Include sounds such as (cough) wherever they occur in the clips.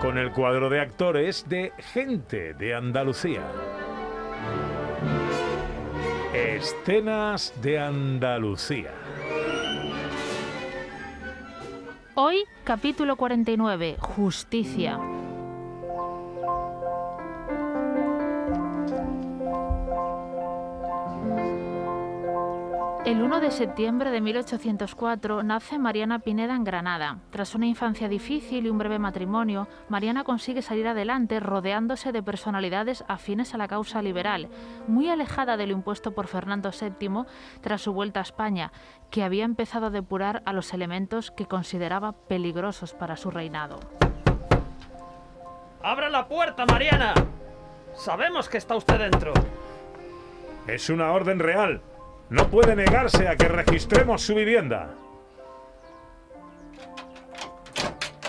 Con el cuadro de actores de Gente de Andalucía. Escenas de Andalucía. Hoy, capítulo 49, Justicia. El 1 de septiembre de 1804 nace Mariana Pineda en Granada. Tras una infancia difícil y un breve matrimonio, Mariana consigue salir adelante rodeándose de personalidades afines a la causa liberal, muy alejada de lo impuesto por Fernando VII tras su vuelta a España, que había empezado a depurar a los elementos que consideraba peligrosos para su reinado. ¡Abra la puerta, Mariana! Sabemos que está usted dentro. Es una orden real. No puede negarse a que registremos su vivienda.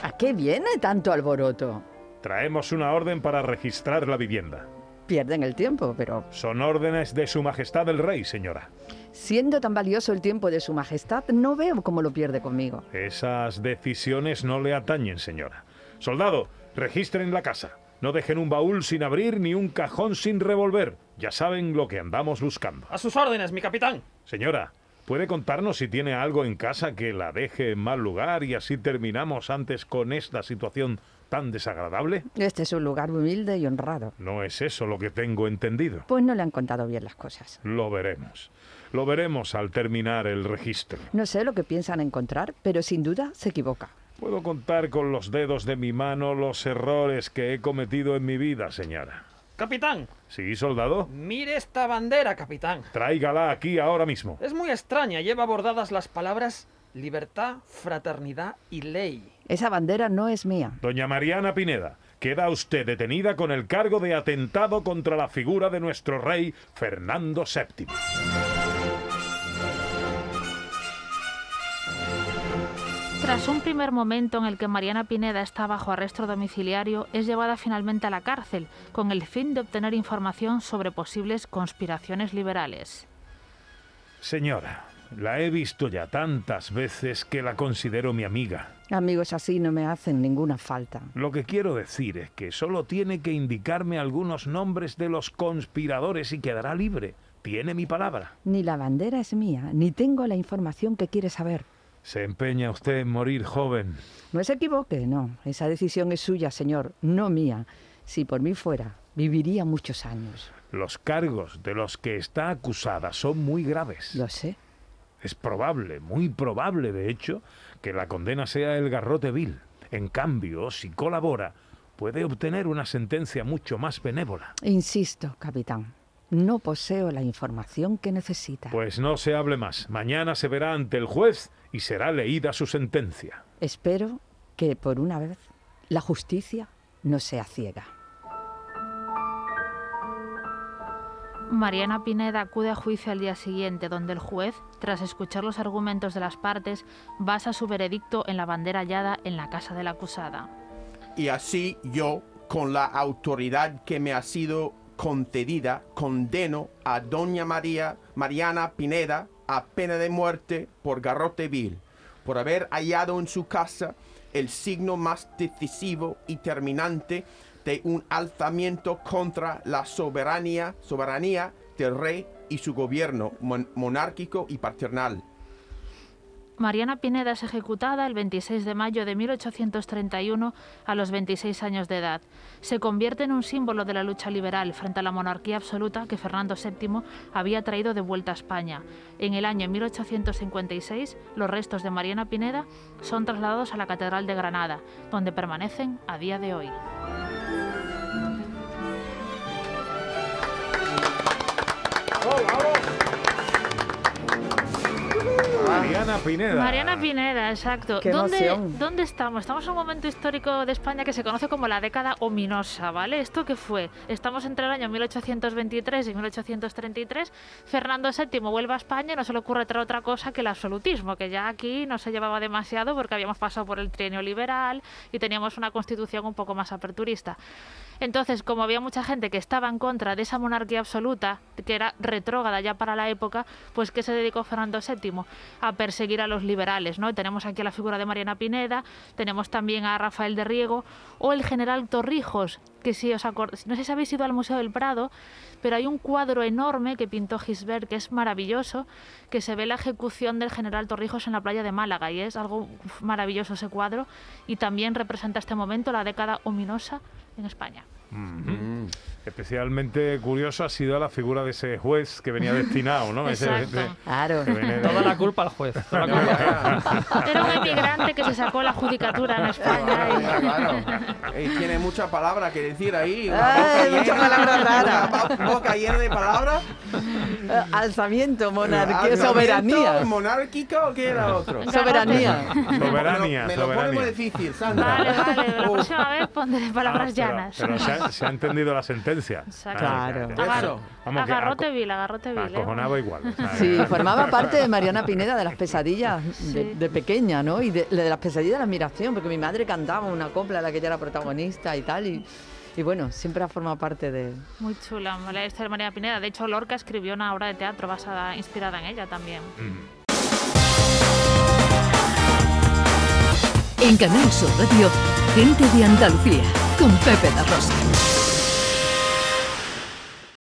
¿A qué viene tanto alboroto? Traemos una orden para registrar la vivienda. Pierden el tiempo, pero Son órdenes de Su Majestad el Rey, señora. siendo tan valioso el tiempo de Su Majestad, no veo cómo lo pierde conmigo. Esas decisiones no le atañen, señora. Soldado, registren la casa. No dejen un baúl sin abrir ni un cajón sin revolver. Ya saben lo que andamos buscando. A sus órdenes, mi capitán. Señora, ¿puede contarnos si tiene algo en casa que la deje en mal lugar y así terminamos antes con esta situación tan desagradable? Este es un lugar humilde y honrado. No es eso lo que tengo entendido. Pues no le han contado bien las cosas. Lo veremos. Lo veremos al terminar el registro. No sé lo que piensan encontrar, pero sin duda se equivoca. Puedo contar con los dedos de mi mano los errores que he cometido en mi vida, señora. Capitán, ¿Sí, soldado? mire esta bandera, capitán. Tráigala aquí ahora mismo. Es muy extraña, lleva bordadas las palabras libertad, fraternidad y ley. Esa bandera no es mía. Doña Mariana Pineda, queda usted detenida con el cargo de atentado contra la figura de nuestro rey Fernando VII. Tras un primer momento en el que Mariana Pineda está bajo arresto domiciliario, es llevada finalmente a la cárcel con el fin de obtener información sobre posibles conspiraciones liberales. Señora, la he visto ya tantas veces que la considero mi amiga. Amigos así no me hacen ninguna falta. Lo que quiero decir es que solo tiene que indicarme algunos nombres de los conspiradores y quedará libre. Tiene mi palabra. Ni la bandera es mía, ni tengo la información que quiere saber. Se empeña usted en morir joven. No se equivoque, no. Esa decisión es suya, señor, no mía. Si por mí fuera, viviría muchos años. Los cargos de los que está acusada son muy graves. Lo sé. Es probable, muy probable, de hecho, que la condena sea el garrote vil. En cambio, si colabora, puede obtener una sentencia mucho más benévola. Insisto, capitán. No poseo la información que necesita. Pues no se hable más. Mañana se verá ante el juez y será leída su sentencia. Espero que por una vez la justicia no sea ciega. Mariana Pineda acude a juicio al día siguiente, donde el juez, tras escuchar los argumentos de las partes, basa su veredicto en la bandera hallada en la casa de la acusada. Y así yo, con la autoridad que me ha sido concedida, condeno a doña María Mariana Pineda a pena de muerte por garrote vil, por haber hallado en su casa el signo más decisivo y terminante de un alzamiento contra la soberanía, soberanía del rey y su gobierno mon- monárquico y paternal. Mariana Pineda es ejecutada el 26 de mayo de 1831 a los 26 años de edad. Se convierte en un símbolo de la lucha liberal frente a la monarquía absoluta que Fernando VII había traído de vuelta a España. En el año 1856, los restos de Mariana Pineda son trasladados a la Catedral de Granada, donde permanecen a día de hoy. Mariana Pineda. Mariana Pineda, exacto. Qué ¿Dónde, emoción. ¿Dónde estamos? Estamos en un momento histórico de España que se conoce como la década ominosa, ¿vale? ¿Esto qué fue? Estamos entre el año 1823 y 1833. Fernando VII vuelve a España y no se le ocurre traer otra cosa que el absolutismo, que ya aquí no se llevaba demasiado porque habíamos pasado por el trienio liberal y teníamos una constitución un poco más aperturista. Entonces, como había mucha gente que estaba en contra de esa monarquía absoluta, que era retrógrada ya para la época, pues que se dedicó Fernando VII a perseguir a los liberales, ¿no? Tenemos aquí la figura de Mariana Pineda, tenemos también a Rafael de Riego o el general Torrijos, que si os acordáis, no sé si habéis ido al Museo del Prado, pero hay un cuadro enorme que pintó Gisbert, que es maravilloso, que se ve la ejecución del general Torrijos en la playa de Málaga y es algo maravilloso ese cuadro y también representa este momento, la década ominosa en España. Ujú. Especialmente curioso ha sido la figura de ese juez que venía destinado, ¿no? Ese- Exacto. ese- Claro. que viene de- Toda la culpa al juez. toda la culpa. (laughs) Era un emigrante que se sacó la judicatura en España. Ah, y- claro. Y tiene mucha palabra que decir ahí. una Ay, boca mucha llena- palabra rara. Una bo- boca llena de palabras. Eh, Alzamiento, monarquía, soberanía. ¿Monárquico o qué era otro? Soberanía. Soberanía, Me lo pone soberanía. muy difícil, Sandra. Vale, vale, la próxima vez pondré palabras Ah, pero- llanas. Pero, se, ha, se ha entendido la sentencia. Exacto. Claro. Agar- Eso. Vamos, agarrote vil, agarrote vil. ¿eh? Acojonaba igual. o sea, Sí, eh, formaba parte de Mariana Pineda de las pesadillas de, Sí. de pequeña, ¿no? Y de, de las pesadillas de la admiración, porque mi madre cantaba una copla en la que ella era protagonista y tal. Y, y bueno, siempre ha formado parte de. Muy chula la historia de María Pineda. De hecho, Lorca escribió una obra de teatro basada, inspirada en ella también. En Canal Sur Radio, gente de Andalucía, con Pepe da Rosa.